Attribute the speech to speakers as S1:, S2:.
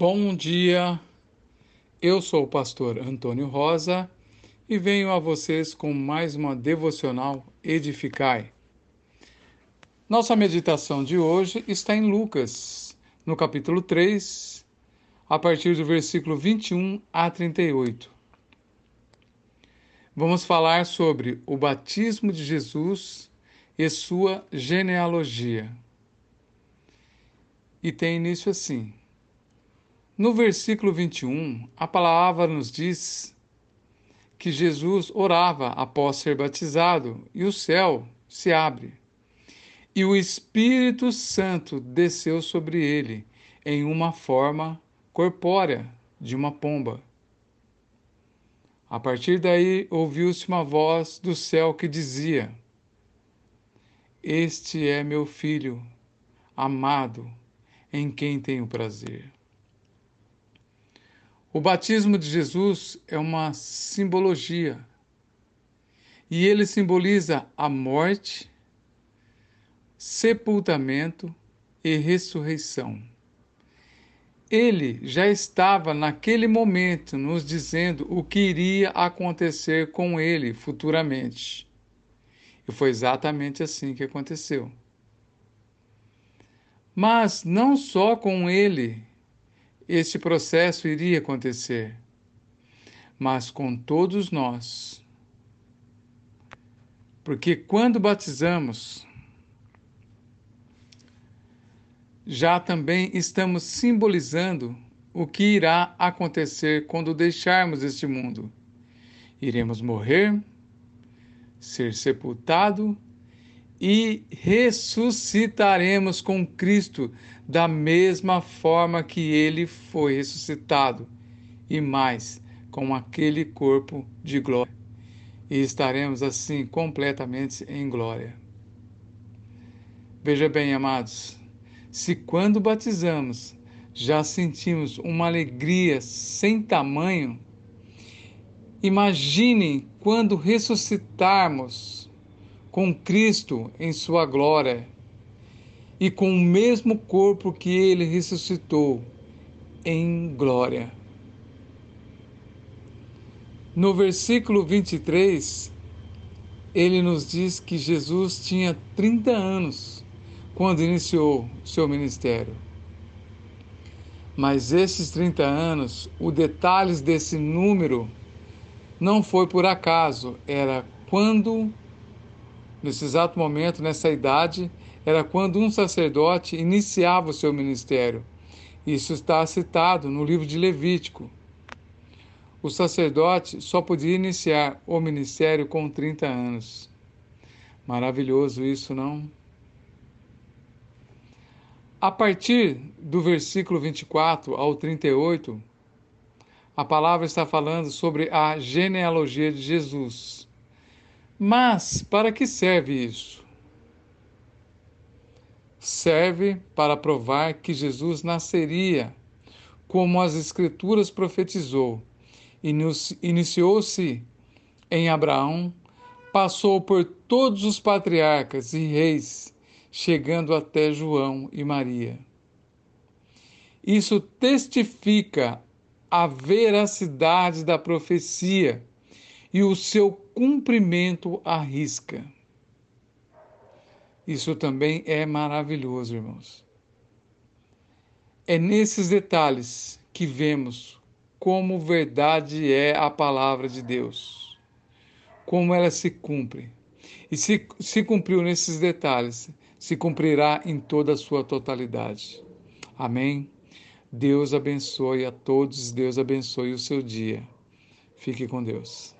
S1: Bom dia, eu sou o pastor Antônio Rosa e venho a vocês com mais uma devocional Edificai. Nossa meditação de hoje está em Lucas, no capítulo 3, a partir do versículo 21 a 38. Vamos falar sobre o batismo de Jesus e sua genealogia. E tem início assim. No versículo 21, a palavra nos diz que Jesus orava após ser batizado e o céu se abre. E o Espírito Santo desceu sobre ele em uma forma corpórea de uma pomba. A partir daí ouviu-se uma voz do céu que dizia: Este é meu filho amado, em quem tenho prazer. O batismo de Jesus é uma simbologia e ele simboliza a morte, sepultamento e ressurreição. Ele já estava naquele momento nos dizendo o que iria acontecer com ele futuramente. E foi exatamente assim que aconteceu. Mas não só com ele este processo iria acontecer, mas com todos nós. Porque quando batizamos, já também estamos simbolizando o que irá acontecer quando deixarmos este mundo. Iremos morrer, ser sepultado e ressuscitaremos com Cristo da mesma forma que ele foi ressuscitado, e mais, com aquele corpo de glória. E estaremos assim completamente em glória. Veja bem, amados, se quando batizamos já sentimos uma alegria sem tamanho, imaginem quando ressuscitarmos com Cristo em sua glória e com o mesmo corpo que ele ressuscitou em glória. No versículo 23, ele nos diz que Jesus tinha 30 anos quando iniciou seu ministério. Mas esses 30 anos, os detalhes desse número não foi por acaso, era quando nesse exato momento, nessa idade, era quando um sacerdote iniciava o seu ministério. Isso está citado no livro de Levítico. O sacerdote só podia iniciar o ministério com 30 anos. Maravilhoso isso, não? A partir do versículo 24 ao 38, a palavra está falando sobre a genealogia de Jesus. Mas para que serve isso? Serve para provar que Jesus nasceria como as Escrituras profetizou. Iniciou-se em Abraão, passou por todos os patriarcas e reis, chegando até João e Maria. Isso testifica a veracidade da profecia e o seu cumprimento à risca. Isso também é maravilhoso, irmãos. É nesses detalhes que vemos como verdade é a palavra de Deus, como ela se cumpre. E se, se cumpriu nesses detalhes, se cumprirá em toda a sua totalidade. Amém? Deus abençoe a todos, Deus abençoe o seu dia. Fique com Deus.